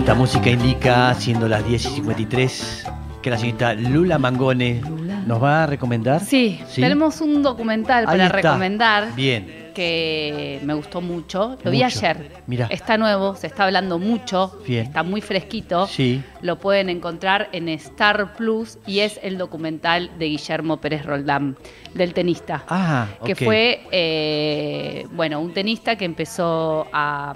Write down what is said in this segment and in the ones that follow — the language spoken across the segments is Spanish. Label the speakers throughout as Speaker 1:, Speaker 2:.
Speaker 1: Esta música indica, siendo las 10 y 53, que la señorita Lula Mangone nos va a recomendar.
Speaker 2: Sí, tenemos un documental
Speaker 1: Ahí
Speaker 2: para
Speaker 1: está.
Speaker 2: recomendar
Speaker 1: Bien.
Speaker 2: que me gustó mucho. Lo vi ayer.
Speaker 1: Mirá.
Speaker 2: Está nuevo, se está hablando mucho.
Speaker 1: Bien.
Speaker 2: Está muy fresquito.
Speaker 1: Sí.
Speaker 2: Lo pueden encontrar en Star Plus y es el documental de Guillermo Pérez Roldán, del tenista.
Speaker 1: Ah,
Speaker 2: que fue, eh, bueno, un tenista que empezó a,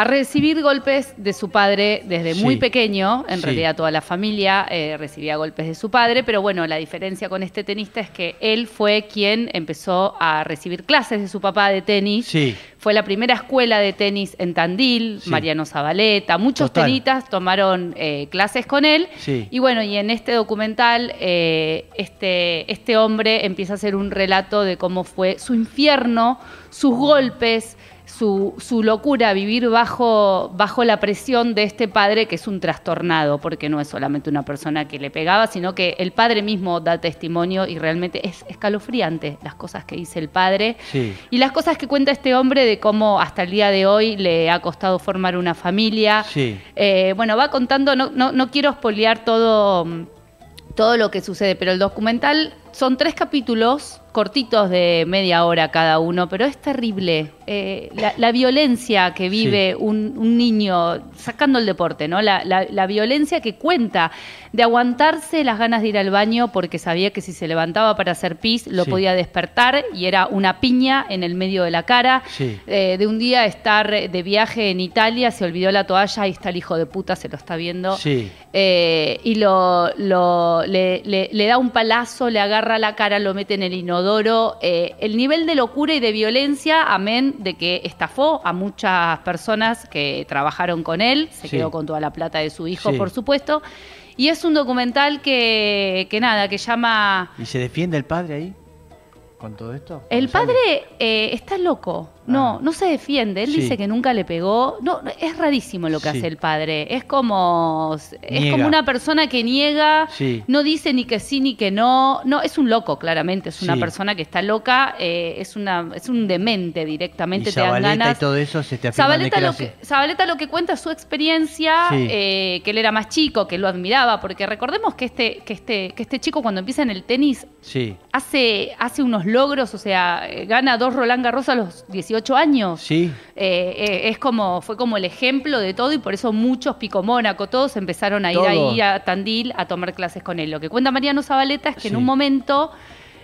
Speaker 2: a recibir golpes de su padre desde
Speaker 1: Sí.
Speaker 2: muy pequeño. En
Speaker 1: Sí.
Speaker 2: realidad toda la familia eh, recibía golpes de su padre, pero bueno, la diferencia con este tenista es que él fue quien empezó a recibir clases de su papá de tenis.
Speaker 1: Sí.
Speaker 2: Fue la primera escuela de tenis en Tandil. Mariano Zabaleta, muchos
Speaker 1: Total.
Speaker 2: tenistas tomaron eh, clases con él.
Speaker 1: Sí.
Speaker 2: Y bueno, y en este documental, eh, este, este hombre empieza a hacer un relato de cómo fue su infierno, sus golpes, su, su locura, vivir bajo, bajo la presión de este padre que es un trastornado, porque no es solamente una persona que le pegaba, sino que el padre mismo da testimonio y realmente es escalofriante las cosas que dice el padre.
Speaker 1: Sí.
Speaker 2: Y las cosas que cuenta este hombre de cómo hasta el día de hoy le ha costado formar una familia.
Speaker 1: Sí.
Speaker 2: Eh, bueno, va contando, no, no, no quiero espolear todo, todo lo que sucede, pero el documental son tres capítulos cortitos de media hora cada uno, pero es terrible. Eh, la, la violencia que vive un, un niño sacando el deporte, ¿no? La, la- la violencia que cuenta de aguantarse las ganas de ir al baño porque sabía que si se levantaba para hacer pis lo
Speaker 1: Sí.
Speaker 2: podía despertar y era una piña en el medio de la cara.
Speaker 1: Sí.
Speaker 2: Eh, de un día estar de viaje en Italia, se olvidó la toalla, ahí está el hijo de puta, se lo está viendo. Eh, y lo, lo- le, le- le da un palazo, le agarra la cara, lo mete en el inodoro. Eh, el nivel de locura y de violencia, amén, de que estafó a muchas personas que trabajaron con él, se
Speaker 1: Sí.
Speaker 2: quedó con toda la plata de su hijo,
Speaker 1: Sí.
Speaker 2: por supuesto. Y es un documental que, que nada, que llama...
Speaker 1: ¿Y se defiende el padre ahí? ¿Con todo esto?
Speaker 2: El
Speaker 1: ¿Cuando
Speaker 2: padre eh, está loco. No,
Speaker 1: Ah.
Speaker 2: no se defiende. Él
Speaker 1: Sí.
Speaker 2: dice que nunca le pegó. No, es rarísimo lo que
Speaker 1: Sí.
Speaker 2: hace el padre. Es como es
Speaker 1: Niega.
Speaker 2: como una persona que niega,
Speaker 1: Sí.
Speaker 2: no dice ni que sí ni que no. No, es un loco, claramente. Es una persona que está loca. eh, es una es un demente directamente.
Speaker 1: y
Speaker 2: te dan ganas.
Speaker 1: y todo eso se te
Speaker 2: Zabaleta lo, que. Zabaleta lo que cuenta es su experiencia, eh, que él era más chico, que lo admiraba, porque recordemos que este, que este, que este chico cuando empieza en el tenis
Speaker 1: Sí.
Speaker 2: hace, hace unos logros, o sea, eh, gana dos Roland Garros a los 18 años.
Speaker 1: Sí.
Speaker 2: Eh, eh, es como, fue como el ejemplo de todo y por eso muchos Pico Mónaco, todos empezaron a ir
Speaker 1: Todo.
Speaker 2: ahí a Tandil a tomar clases con él. Lo que cuenta Mariano Zabaleta es que en un momento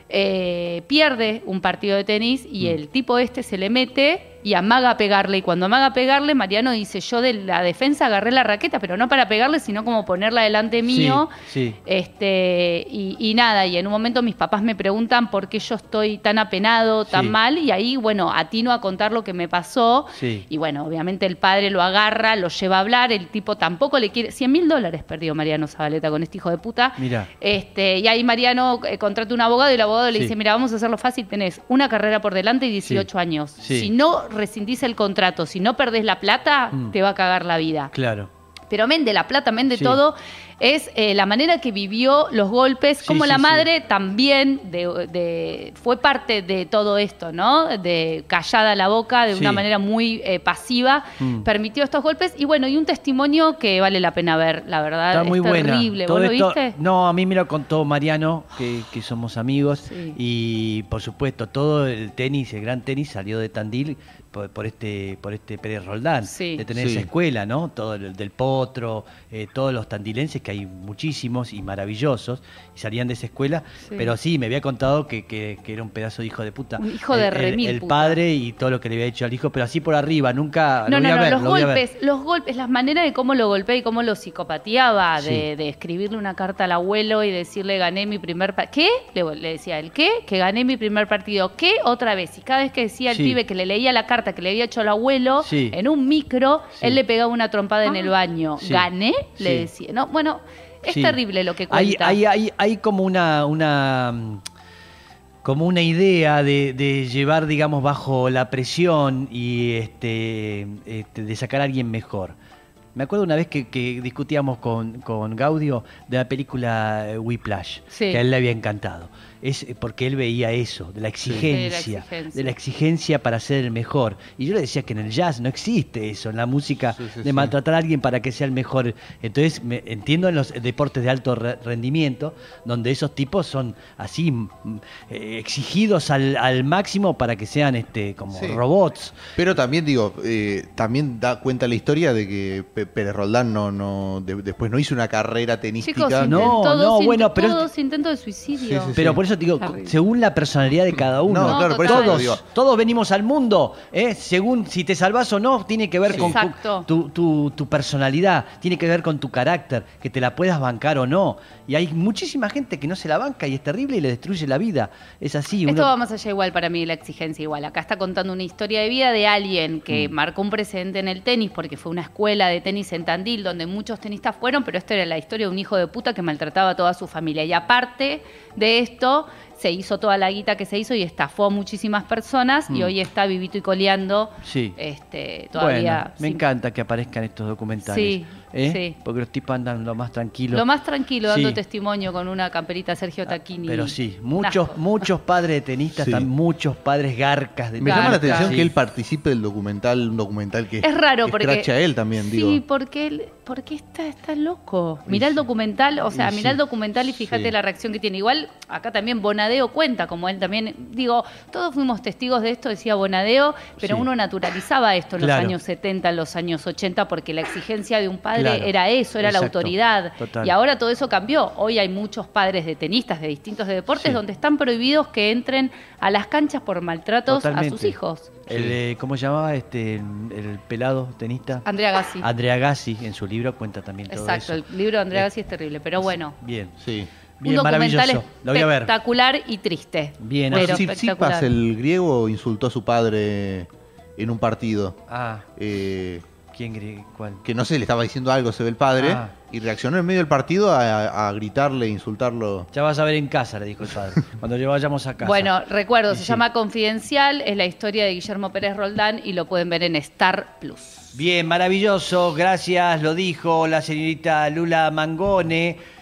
Speaker 2: eh, pierde un partido de tenis y
Speaker 1: Mm.
Speaker 2: el tipo este se le mete y amaga a pegarle. Y cuando amaga a pegarle, Mariano dice, yo de la defensa agarré la raqueta, pero no para pegarle, sino como ponerla delante mío.
Speaker 1: Sí, sí.
Speaker 2: Este, y, y nada, y en un momento mis papás me preguntan por qué yo estoy tan apenado, tan
Speaker 1: Sí.
Speaker 2: mal, y ahí, bueno, atino a contar lo que me pasó. Y bueno, obviamente el padre lo agarra, lo lleva a hablar, el tipo tampoco le quiere. 100 mil dólares perdió Mariano Zabaleta con este hijo de puta.
Speaker 1: Mira.
Speaker 2: Este, y ahí Mariano eh, contrata un abogado y el abogado le dice, mira, vamos a hacerlo fácil, tenés una carrera por delante y 18 años. Si no rescindís el contrato, si no perdés la plata,
Speaker 1: Mm.
Speaker 2: te va a cagar la vida.
Speaker 1: Claro.
Speaker 2: Pero men de la plata, men de
Speaker 1: Sí.
Speaker 2: todo, es eh, la manera que vivió los golpes,
Speaker 1: Sí,
Speaker 2: como
Speaker 1: sí,
Speaker 2: la
Speaker 1: sí.
Speaker 2: madre también de, de- fue parte de todo esto, ¿no? De callada la boca, de
Speaker 1: Sí.
Speaker 2: una manera muy eh, pasiva,
Speaker 1: Mm.
Speaker 2: permitió estos golpes. Y bueno, y un testimonio que vale la pena ver, la verdad.
Speaker 1: Está muy
Speaker 2: es terrible. ¿Vos lo
Speaker 1: esto-
Speaker 2: viste?
Speaker 1: No, a mí me lo contó Mariano, que, que somos amigos.
Speaker 2: Sí.
Speaker 1: Y por supuesto, todo el tenis, el gran tenis, salió de Tandil por, por este por este Pérez Roldán.
Speaker 2: Sí.
Speaker 1: De tener
Speaker 3: Sí.
Speaker 1: esa escuela, ¿no? Todo el del Potro, eh, todos los tandilenses, que hay muchísimos y maravillosos, y salían de esa escuela.
Speaker 2: Sí.
Speaker 1: Pero sí, me había contado que, que- que era un pedazo de hijo de puta.
Speaker 2: Un hijo de
Speaker 1: El- el,
Speaker 2: remil
Speaker 1: el padre y todo lo que le había hecho al hijo, pero así por arriba, nunca.
Speaker 2: No,
Speaker 1: lo voy
Speaker 2: no,
Speaker 1: a
Speaker 2: no,
Speaker 1: ver,
Speaker 2: los
Speaker 1: lo voy a ver.
Speaker 2: golpes, los golpes, las maneras de cómo lo golpea y cómo lo psicopateaba,
Speaker 1: Sí.
Speaker 2: de, de escribirle una carta al abuelo y decirle gané mi primer partido. ¿Qué? Le, le decía él, ¿qué? Que gané mi primer partido. ¿Qué? Otra vez. Y cada vez que decía el
Speaker 1: Sí.
Speaker 2: pibe que le leía la carta que le había hecho al abuelo, en un micro, él le pegaba una trompada en
Speaker 1: Ah.
Speaker 2: el baño. ¿Gané? Le decía. No, bueno, es
Speaker 1: Sí.
Speaker 2: terrible lo que cuenta.
Speaker 1: hay, hay, hay como una, una como una idea de, de llevar, digamos, bajo la presión y este, este, de sacar a alguien mejor. Me acuerdo una vez que, que discutíamos con, con Gaudio de la película eh, Whiplash,
Speaker 2: Sí.
Speaker 1: que a él le había encantado. es porque él veía eso, de la exigencia,
Speaker 2: exigencia.
Speaker 1: de la exigencia para ser el mejor. Y yo le decía que en el jazz no existe eso, en la música
Speaker 3: Sí, sí,
Speaker 1: de
Speaker 3: sí.
Speaker 1: maltratar a alguien para que sea el mejor. Entonces, me, entiendo en los deportes de alto re- rendimiento, donde esos tipos son así mm, eh, exigidos al, al máximo para que sean este como
Speaker 3: Sí.
Speaker 1: robots.
Speaker 3: Pero también digo, eh, también da cuenta la historia de que Pérez Roldán no, no de- después no hizo una carrera tenística.
Speaker 2: Chicos,
Speaker 1: No, no, bueno, pero-
Speaker 2: todos intentos de suicidio.
Speaker 3: Sí, sí,
Speaker 1: Pero
Speaker 3: sí.
Speaker 1: por eso te digo, según la personalidad de cada uno.
Speaker 3: No,
Speaker 2: claro, por eso
Speaker 1: todos,
Speaker 3: digo.
Speaker 1: todos venimos al mundo, ¿eh? según si te salvas o no, tiene que ver con tu, tu- tu personalidad, tiene que ver con tu carácter, que te la puedas bancar o no. Y hay muchísima gente que no se la banca y es terrible y le destruye la vida. Es así.
Speaker 2: Esto
Speaker 1: uno-
Speaker 2: va más allá igual para mí la exigencia igual. Acá está contando una historia de vida de alguien que
Speaker 1: Mm.
Speaker 2: marcó un precedente en el tenis porque fue una escuela de tenis en Tandil donde muchos tenistas fueron, pero esta era la historia de un hijo de puta que maltrataba a toda su familia. Y aparte de esto, se hizo toda la guita que se hizo y estafó a muchísimas personas y
Speaker 1: Mm.
Speaker 2: hoy está vivito y coleando.
Speaker 1: Sí.
Speaker 2: Este, todavía
Speaker 1: Bueno, me encanta que aparezcan estos documentales.
Speaker 2: Sí,
Speaker 1: ¿eh?
Speaker 2: sí.
Speaker 1: Porque los tipos andan lo más tranquilos.
Speaker 2: Lo más tranquilo, dando
Speaker 1: Sí.
Speaker 2: testimonio con una camperita Sergio Taquini.
Speaker 1: Pero sí, muchos, muchos padres de tenistas,
Speaker 3: Sí.
Speaker 1: están muchos padres garcas de
Speaker 3: Me llama la atención
Speaker 1: Sí.
Speaker 3: que él participe del documental, un documental que
Speaker 2: Es raro
Speaker 3: que
Speaker 2: porque.
Speaker 3: a él también,
Speaker 2: sí,
Speaker 3: digo.
Speaker 2: porque él, porque está, está loco. Mirá el documental, o sea, mirá el documental y fíjate
Speaker 3: Sí.
Speaker 2: la reacción que tiene. Igual, acá también Bonadeo cuenta, como él también, digo, todos fuimos testigos de esto, decía Bonadeo, pero
Speaker 1: Sí.
Speaker 2: uno naturalizaba esto en
Speaker 1: Claro.
Speaker 2: los años 70, en los años 80, porque la exigencia de un padre
Speaker 1: Claro.
Speaker 2: era eso, era la autoridad.
Speaker 1: Total.
Speaker 2: Y ahora todo eso cambió. Hoy hay muchos padres de tenistas de distintos deportes
Speaker 1: Sí.
Speaker 2: donde están prohibidos que entren a las canchas por maltratos a sus hijos.
Speaker 1: El, eh, ¿Cómo se llamaba este, el, el pelado tenista?
Speaker 2: Andrea Gassi.
Speaker 1: Andrea Gassi en su libro cuenta también todo
Speaker 2: Exacto,
Speaker 1: eso.
Speaker 2: el libro de Andrea
Speaker 1: Eh,
Speaker 2: Gassi es terrible, pero bueno.
Speaker 1: Bien,
Speaker 3: Sí.
Speaker 1: bien,
Speaker 2: un documental
Speaker 1: maravilloso. Lo voy a ver.
Speaker 2: espectacular y triste.
Speaker 1: Bien,
Speaker 2: pero
Speaker 3: Sip-
Speaker 2: espectacular.
Speaker 3: Sipas, el griego, insultó a su padre en un partido.
Speaker 1: Ah,
Speaker 3: Eh,
Speaker 1: ¿quién? ¿Cuál?
Speaker 3: que no sé, le estaba diciendo algo, se ve el padre,
Speaker 1: Ah.
Speaker 3: y reaccionó en medio del partido a, a gritarle, insultarlo.
Speaker 1: Ya vas a ver en casa, le dijo el padre. cuando ya vayamos a casa.
Speaker 2: Bueno, recuerdo,
Speaker 1: Y
Speaker 2: se
Speaker 1: sí.
Speaker 2: llama Confidencial, es la historia de Guillermo Pérez Roldán y lo pueden ver en Star Plus.
Speaker 1: Bien, maravilloso. Gracias, lo dijo la señorita Lula Mangone.